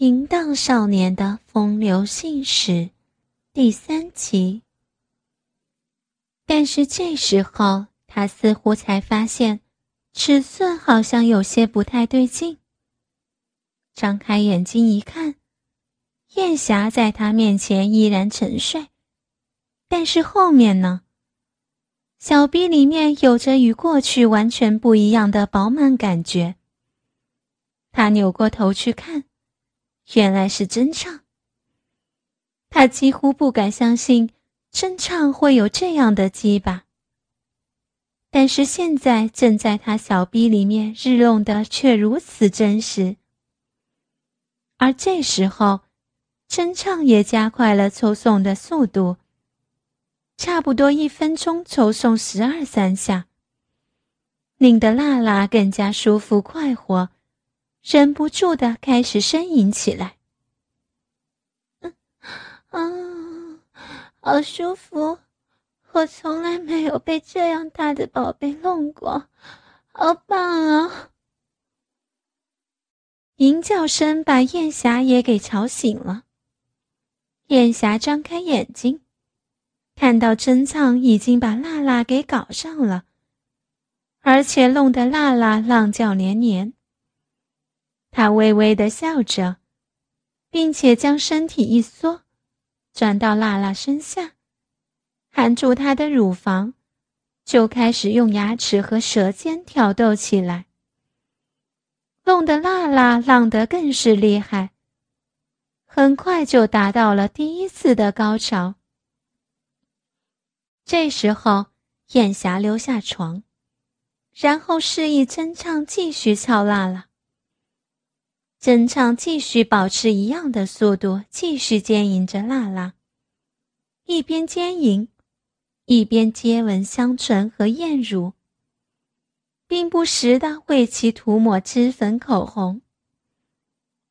淫荡少年的风流信使，第三集。但是这时候，他似乎才发现，尺寸好像有些不太对劲。张开眼睛一看，燕霞在他面前依然沉睡，但是后面呢？小臂里面有着与过去完全不一样的饱满感觉。他扭过头去看，原来是真唱。他几乎不敢相信真唱会有这样的鸡巴，但是现在正在他小臂里面日弄的却如此真实。而这时候，真唱也加快了抽送的速度。差不多一分钟抽送十二三下，令得娜娜更加舒服快活，忍不住的开始呻吟起来。嗯，啊，好舒服！我从来没有被这样大的宝贝弄过，好棒啊！吟叫声把燕霞也给吵醒了。燕霞张开眼睛。看到真藏已经把娜娜给搞上了，而且弄得娜娜浪叫连连。他微微的笑着，并且将身体一缩，转到娜娜身下，含住她的乳房，就开始用牙齿和舌尖挑逗起来，弄得娜娜浪得更是厉害。很快就达到了第一次的高潮。这时候，燕霞溜下床，然后示意真唱继续敲蜡了。真唱继续保持一样的速度，继续奸淫着娜娜，一边奸淫，一边接吻香唇和艳乳，并不时的为其涂抹脂粉、口红。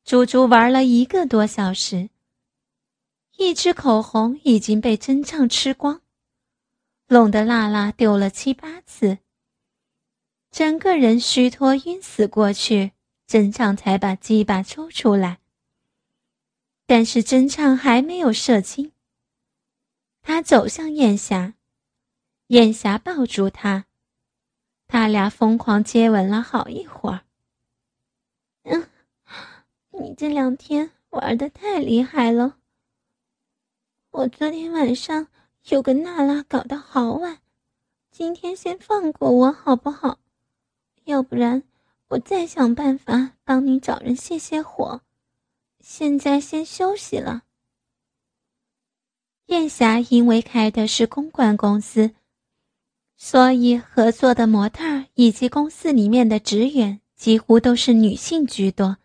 足足玩了一个多小时，一支口红已经被真唱吃光。弄得娜娜丢了七八次，整个人虚脱晕死过去。真唱才把鸡巴抽出来，但是真唱还没有射精。他走向燕霞，燕霞抱住他，他俩疯狂接吻了好一会儿。嗯，你这两天玩的太厉害了。我昨天晚上。有个娜拉搞到好晚，今天先放过我好不好？要不然我再想办法帮你找人泄泄火。现在先休息了。燕霞因为开的是公关公司，所以合作的模特以及公司里面的职员几乎都是女性居多，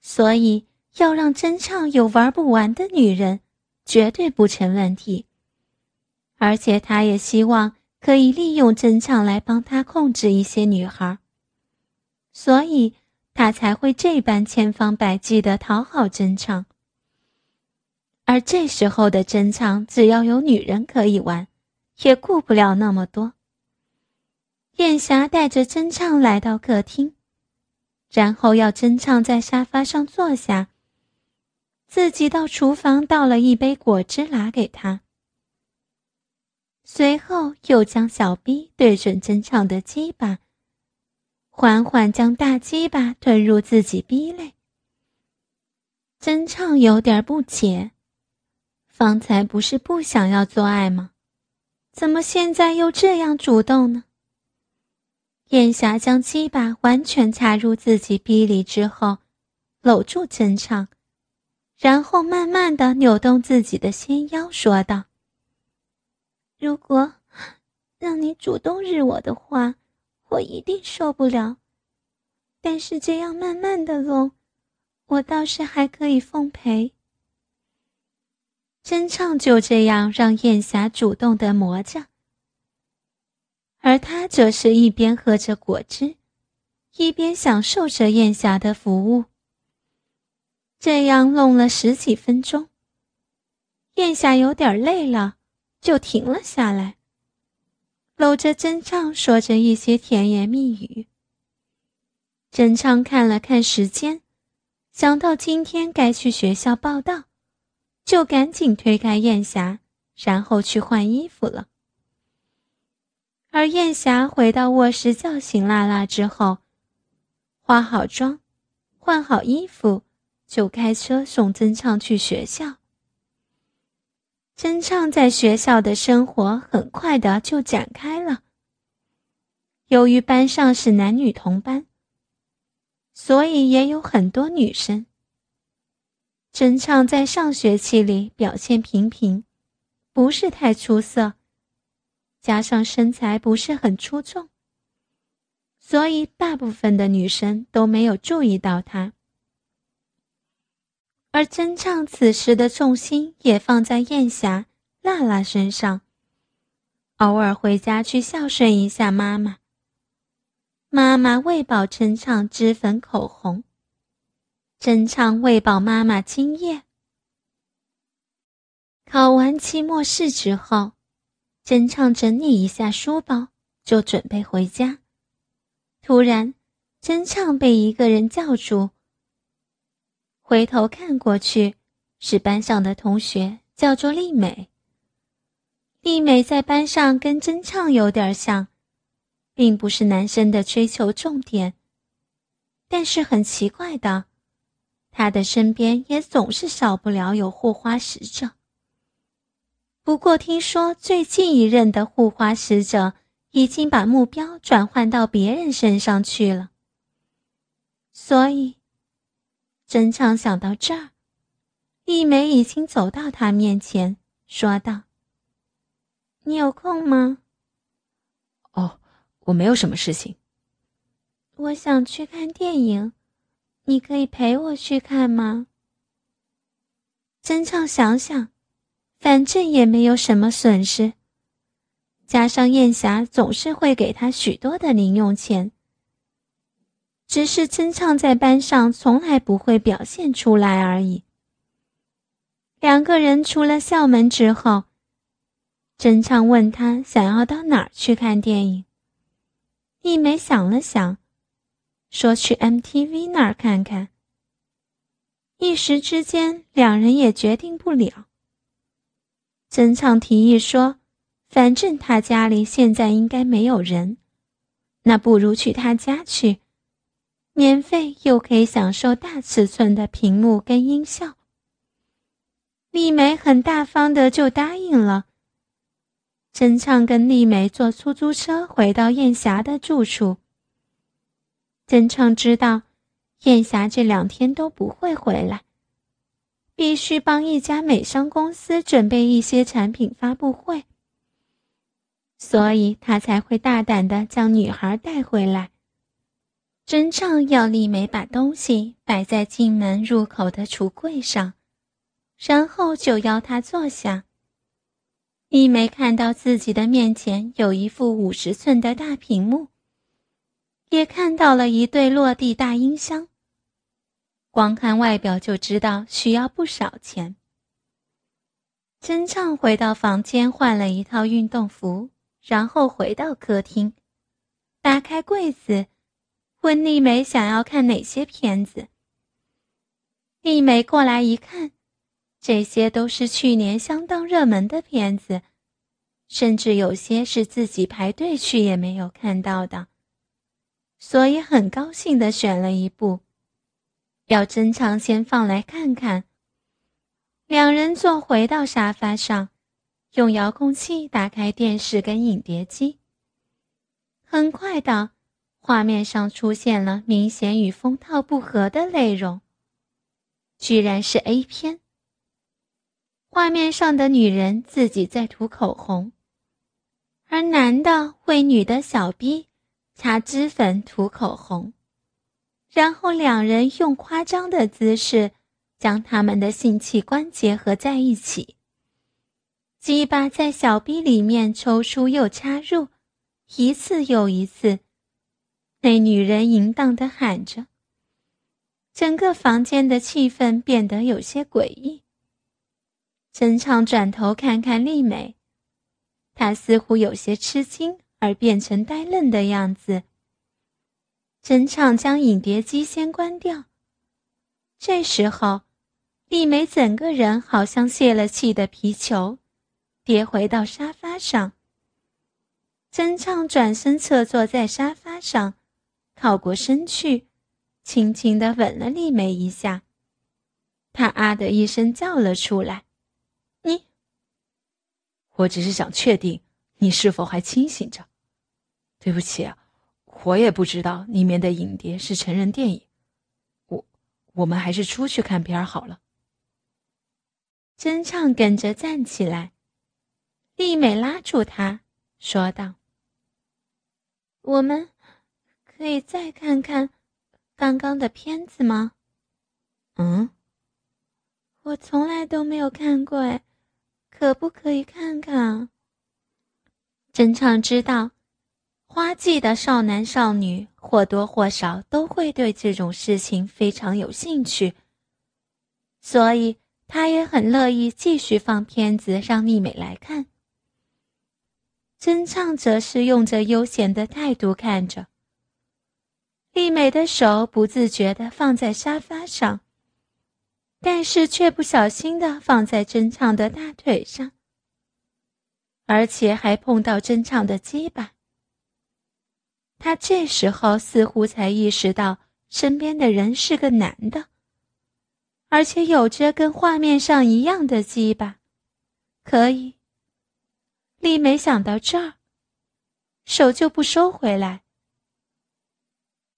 所以要让真唱有玩不完的女人，绝对不成问题。而且他也希望可以利用真唱来帮他控制一些女孩，所以他才会这般千方百计的讨好真唱。而这时候的真唱，只要有女人可以玩，也顾不了那么多。燕霞带着真唱来到客厅，然后要真唱在沙发上坐下，自己到厨房倒了一杯果汁拿给他。随后又将小逼对准真唱的鸡巴，缓缓将大鸡巴吞入自己逼内。真唱有点不解，方才不是不想要做爱吗？怎么现在又这样主动呢？燕霞将鸡巴完全插入自己逼里之后，搂住真唱，然后慢慢的扭动自己的纤腰，说道。如果让你主动日我的话，我一定受不了。但是这样慢慢的弄，我倒是还可以奉陪。真唱就这样让燕霞主动的磨着，而他则是一边喝着果汁，一边享受着燕霞的服务。这样弄了十几分钟，燕霞有点累了。就停了下来，搂着真唱说着一些甜言蜜语。真唱看了看时间，想到今天该去学校报道，就赶紧推开燕霞，然后去换衣服了。而燕霞回到卧室叫醒娜娜之后，化好妆，换好衣服，就开车送曾畅去学校。真唱在学校的生活很快的就展开了。由于班上是男女同班。所以也有很多女生。真唱在上学期里表现平平，不是太出色，加上身材不是很出众，所以大部分的女生都没有注意到他。而真唱此时的重心也放在燕霞、娜娜身上，偶尔回家去孝顺一下妈妈。妈妈喂饱真唱脂粉口红，真唱喂饱妈妈精液。考完期末试之后，真唱整理一下书包，就准备回家。突然，真唱被一个人叫住，回头看过去，是班上的同学，叫做丽美。丽美在班上跟真唱有点像。并不是男生的追求重点，但是很奇怪的，她的身边也总是少不了有护花使者。不过听说最近一任的护花使者已经把目标转换到别人身上去了，所以，真唱想到这儿，丽梅已经走到他面前，说道：“你有空吗？”哦我没有什么事情。我想去看电影，你可以陪我去看吗？真唱想想，反正也没有什么损失，加上燕霞总是会给他许多的零用钱。只是真畅在班上从来不会表现出来而已。两个人出了校门之后，真畅问他想要到哪儿去看电影。丽梅想了想，说：“去 MTV 那儿看看。”一时之间，两人也决定不了。曾畅提议说：“反正他家里现在应该没有人，那不如去他家去，免费又可以享受大尺寸的屏幕跟音效。”丽梅很大方的就答应了。真畅跟丽梅坐出租车回到燕霞的住处。真畅知道，燕霞这两天都不会回来，必须帮一家美商公司准备一些产品发布会，所以他才会大胆的将女孩带回来。真唱要丽梅把东西摆在进门入口的橱柜上，然后就邀她坐下。丽梅看到自己的面前有一副五十寸的大屏幕，也看到了一对落地大音箱。光看外表就知道需要不少钱。真唱回到房间换了一套运动服，然后回到客厅，打开柜子，问丽梅想要看哪些片子。丽梅过来一看。这些都是去年相当热门的片子，甚至有些是自己排队去也没有看到的，所以很高兴的选了一部，要珍藏先放来看看。两人坐回到沙发上，用遥控器打开电视跟影碟机。很快的，画面上出现了明显与封套不合的内容，居然是 A 片。画面上的女人自己在涂口红，而男的为女的小逼擦脂粉、涂口红，然后两人用夸张的姿势将他们的性器官结合在一起，鸡巴在小逼里面抽出又插入，一次又一次，那女人淫荡的喊着，整个房间的气氛变得有些诡异。真畅转头看看丽美，她似乎有些吃惊，而变成呆愣的样子。真畅将影碟机先关掉，这时候，丽美整个人好像泄了气的皮球，跌回到沙发上。真畅转身侧坐在沙发上，靠过身去，轻轻的吻了丽梅一下。他啊的一声叫了出来：“你！”我只是想确定你是否还清醒着。对不起，我也不知道里面的影碟是成人电影。我，我们还是出去看片好了。真唱跟着站起来，丽美拉住他，说道：“我们可以再看看刚刚的片子吗？”“嗯。”我从来都没有看过，哎，可不可以看看？真唱知道，花季的少男少女或多或少都会对这种事情非常有兴趣，所以他也很乐意继续放片子让丽美来看。真唱则是用着悠闲的态度看着，丽美的手不自觉的放在沙发上。但是却不小心的放在真唱的大腿上，而且还碰到真唱的鸡巴。他这时候似乎才意识到身边的人是个男的，而且有着跟画面上一样的鸡巴，可以。丽美想到这儿，手就不收回来，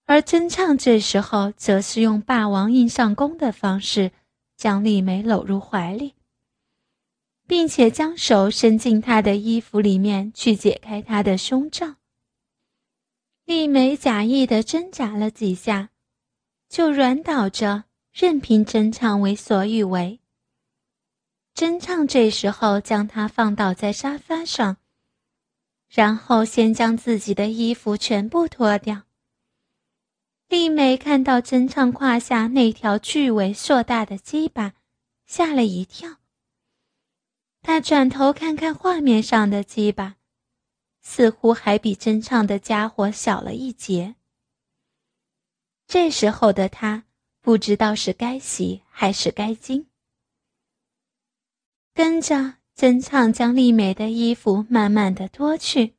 而真畅这时候则是用霸王硬上弓的方式。将丽梅搂入怀里，并且将手伸进她的衣服里面去解开她的胸罩。丽梅假意的挣扎了几下，就软倒着，任凭真畅为所欲为。真畅这时候将她放倒在沙发上，然后先将自己的衣服全部脱掉。丽美看到真畅胯下那条巨尾硕大的鸡巴，吓了一跳。她转头看看画面上的鸡巴，似乎还比真畅的家伙小了一截。这时候的她不知道是该喜还是该惊。跟着真畅将丽美的衣服慢慢的脱去。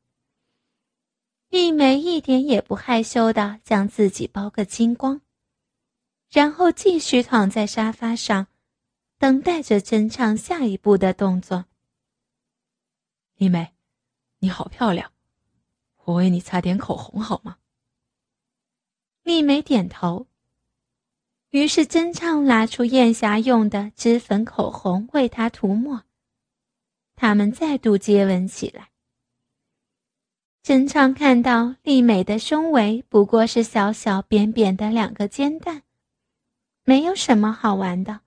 丽梅一点也不害羞的将自己包个精光，然后继续躺在沙发上，等待着真唱下一步的动作。丽梅，你好漂亮，我为你擦点口红好吗？丽梅点头。于是真唱拿出艳霞用的脂粉口红为她涂抹，他们再度接吻起来。真畅看到丽美的胸围不过是小小扁扁的两个煎蛋，没有什么好玩的，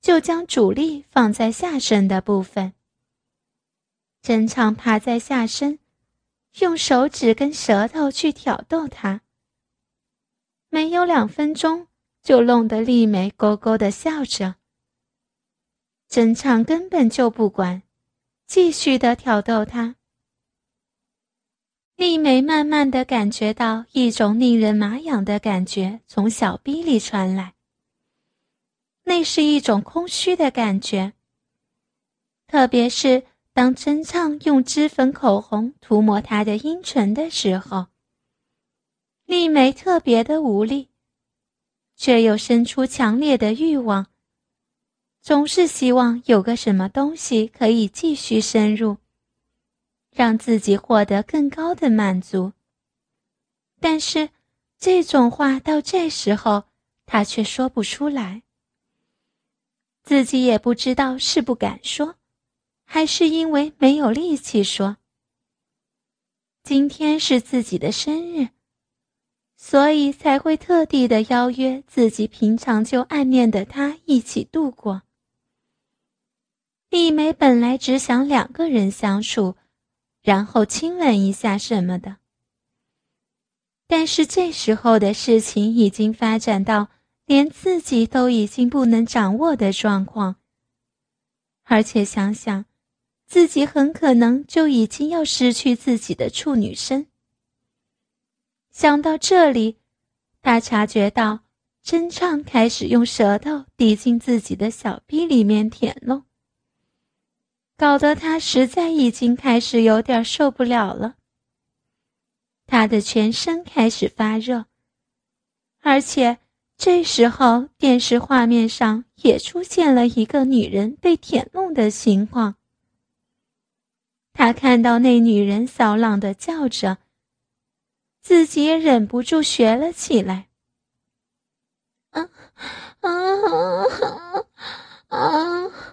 就将主力放在下身的部分。真畅趴在下身，用手指跟舌头去挑逗她。没有两分钟，就弄得丽美勾勾的笑着。真畅根本就不管，继续的挑逗她。丽梅慢慢的感觉到一种令人麻痒的感觉从小臂里传来。那是一种空虚的感觉。特别是当真唱用脂粉口红涂抹她的阴唇的时候，丽梅特别的无力，却又生出强烈的欲望，总是希望有个什么东西可以继续深入。让自己获得更高的满足。但是，这种话到这时候，他却说不出来。自己也不知道是不敢说，还是因为没有力气说。今天是自己的生日，所以才会特地的邀约自己平常就暗恋的他一起度过。丽梅本来只想两个人相处。然后亲吻一下什么的，但是这时候的事情已经发展到连自己都已经不能掌握的状况，而且想想，自己很可能就已经要失去自己的处女身。想到这里，他察觉到真唱开始用舌头抵进自己的小臂里面舔弄，搞得他实在已经开始有点受不了了。他的全身开始发热，而且这时候电视画面上也出现了一个女人被舔弄的情况。他看到那女人骚浪的叫着，自己也忍不住学了起来。啊啊啊啊啊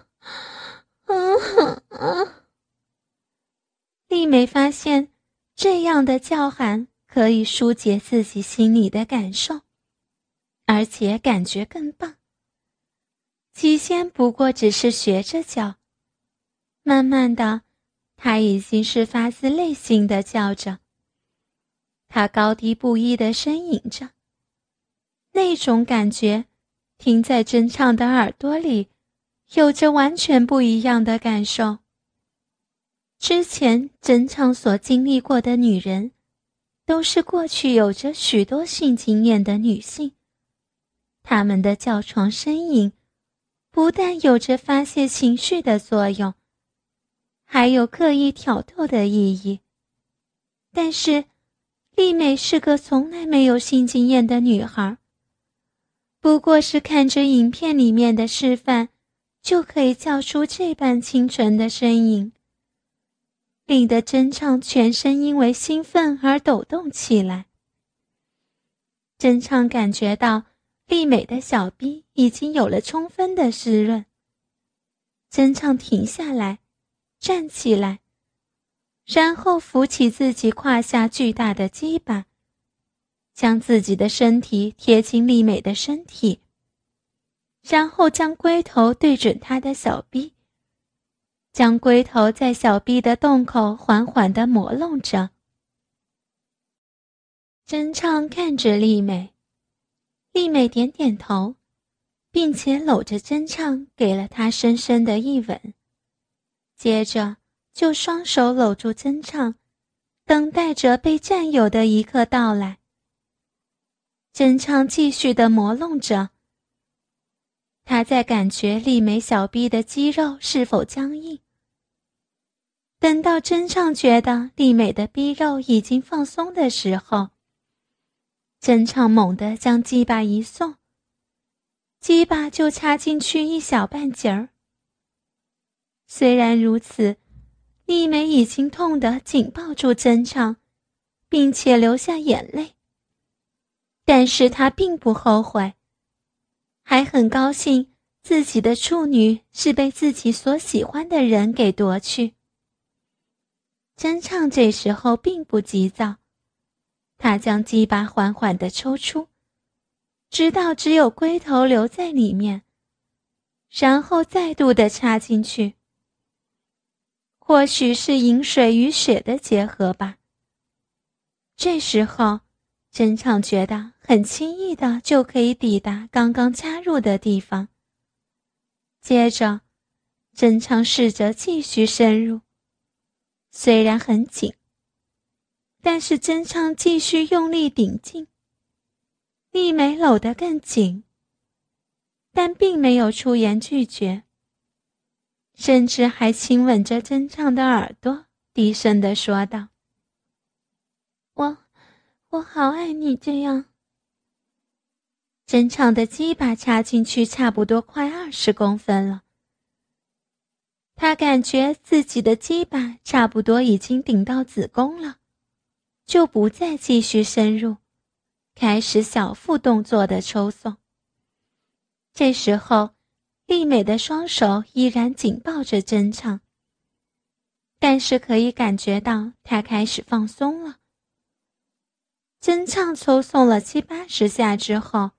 啊！丽美发现这样的叫喊可以疏解自己心里的感受，而且感觉更棒。起先不过只是学着叫，慢慢的。他已经是发自内心的叫着，他高低不一的呻吟着，那种感觉，听在真唱的耳朵里，有着完全不一样的感受。之前整场所经历过的女人，都是过去有着许多性经验的女性，她们的叫床呻吟，不但有着发泄情绪的作用。还有刻意挑逗的意义。但是，丽美是个从来没有性经验的女孩。不过是看着影片里面的示范，就可以叫出这般清纯的声音，令得真唱全身因为兴奋而抖动起来。真唱感觉到丽美的小臂已经有了充分的湿润。真唱停下来。站起来，然后扶起自己胯下巨大的鸡巴，将自己的身体贴近丽美的身体，然后将龟头对准他的小臂，将龟头在小臂的洞口缓缓地磨弄着。真唱看着丽美，丽美点点头，并且搂着真唱，给了她深深的一吻。接着就双手搂住真唱，等待着被占有的一刻到来。真唱继续的磨弄着，他在感觉丽美小臂的肌肉是否僵硬。等到真唱觉得丽美的臂肉已经放松的时候，真唱猛地将鸡巴一送，鸡巴就插进去一小半截儿。虽然如此，丽美已经痛得紧抱住真唱，并且流下眼泪。但是她并不后悔，还很高兴自己的处女是被自己所喜欢的人给夺去。真唱这时候并不急躁，他将鸡巴缓缓地抽出，直到只有龟头留在里面，然后再度的插进去。或许是饮水与血的结合吧。这时候，真唱觉得很轻易的就可以抵达刚刚插入的地方。接着，真唱试着继续深入，虽然很紧，但是真唱继续用力顶进。丽美搂得更紧，但并没有出言拒绝。甚至还亲吻着真唱的耳朵，低声的说道：“我，我好爱你这样。”真唱的鸡巴插进去差不多快二十公分了，他感觉自己的鸡巴差不多已经顶到子宫了，就不再继续深入，开始小腹动作的抽送。这时候。丽美的双手依然紧抱着真唱，但是可以感觉到她开始放松了。真唱抽送了七八十下之后，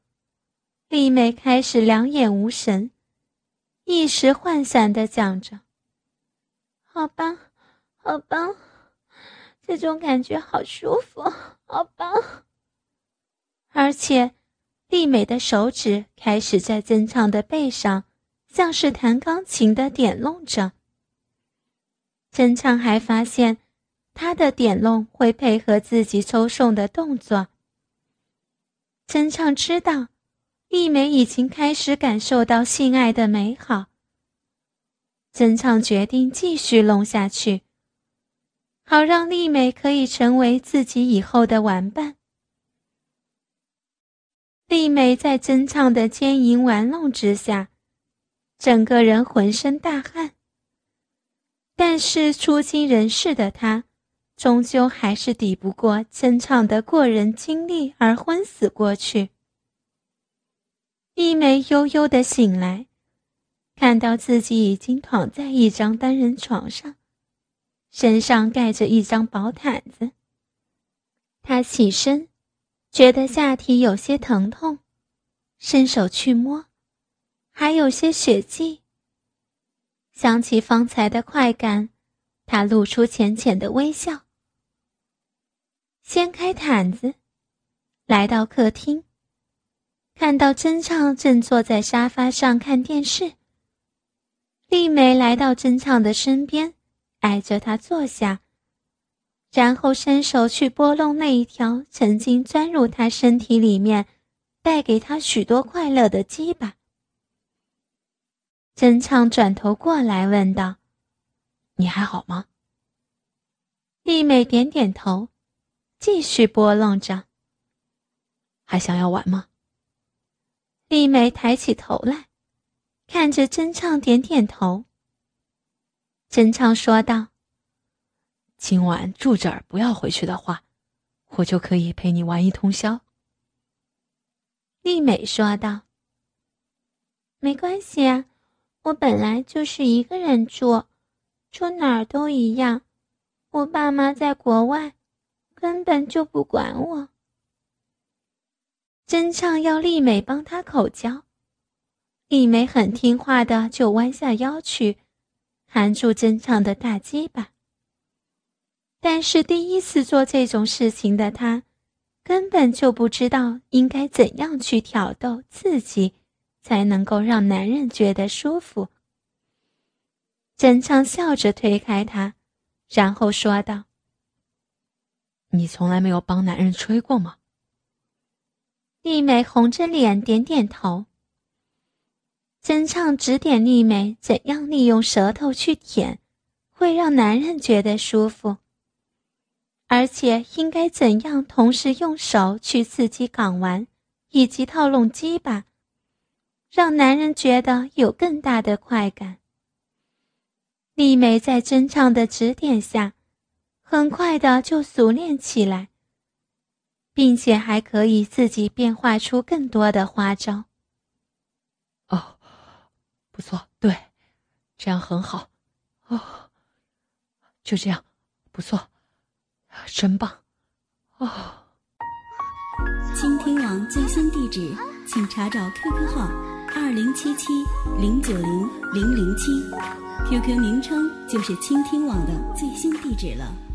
丽美开始两眼无神，一时涣散的讲着：“好棒，好棒，这种感觉好舒服，好棒。”而且，丽美的手指开始在真唱的背上。像是弹钢琴的点弄着。真唱还发现，他的点弄会配合自己抽送的动作。真唱知道，丽美已经开始感受到性爱的美好。曾畅决定继续弄下去，好让丽美可以成为自己以后的玩伴。丽美在曾畅的奸淫玩弄之下，整个人浑身大汗。但是初经人事的她，终究还是抵不过曾畅的过人经历而昏死过去。丽美悠悠的醒来。看到自己已经躺在一张单人床上，身上盖着一张薄毯子。他起身，觉得下体有些疼痛，伸手去摸，还有些血迹。想起方才的快感，他露出浅浅的微笑。掀开毯子，来到客厅，看到真畅正坐在沙发上看电视。丽美来到真畅的身边，挨着他坐下，然后伸手去拨弄那一条曾经钻入他身体里面、带给他许多快乐的鸡巴。真畅转头过来问道：“你还好吗？”丽美点点头，继续拨弄着。还想要玩吗？丽美抬起头来。看着真唱点点头，真唱说道：“今晚住这儿，不要回去的话，我就可以陪你玩一通宵。”丽美说道：“没关系啊，我本来就是一个人住，住哪儿都一样。我爸妈在国外，根本就不管我。”真唱要丽美帮他口交。丽美很听话的，就弯下腰去，含住真唱的大鸡巴。但是第一次做这种事情的她，根本就不知道应该怎样去挑逗刺激，才能够让男人觉得舒服。真唱笑着推开他，然后说道：“你从来没有帮男人吹过吗？”丽美红着脸点点头。真畅指点丽美怎样利用舌头去舔，会让男人觉得舒服。而且应该怎样同时用手去刺激睾丸，以及套弄鸡巴，让男人觉得有更大的快感。丽美在真畅的指点下，很快的就熟练起来，并且还可以自己变化出更多的花招。哦。不错，对，这样很好，哦，就这样，不错，真棒，哦。倾听网最新地址，请查找 QQ 号二零七七零九零零零七，QQ 名称就是倾听网的最新地址了。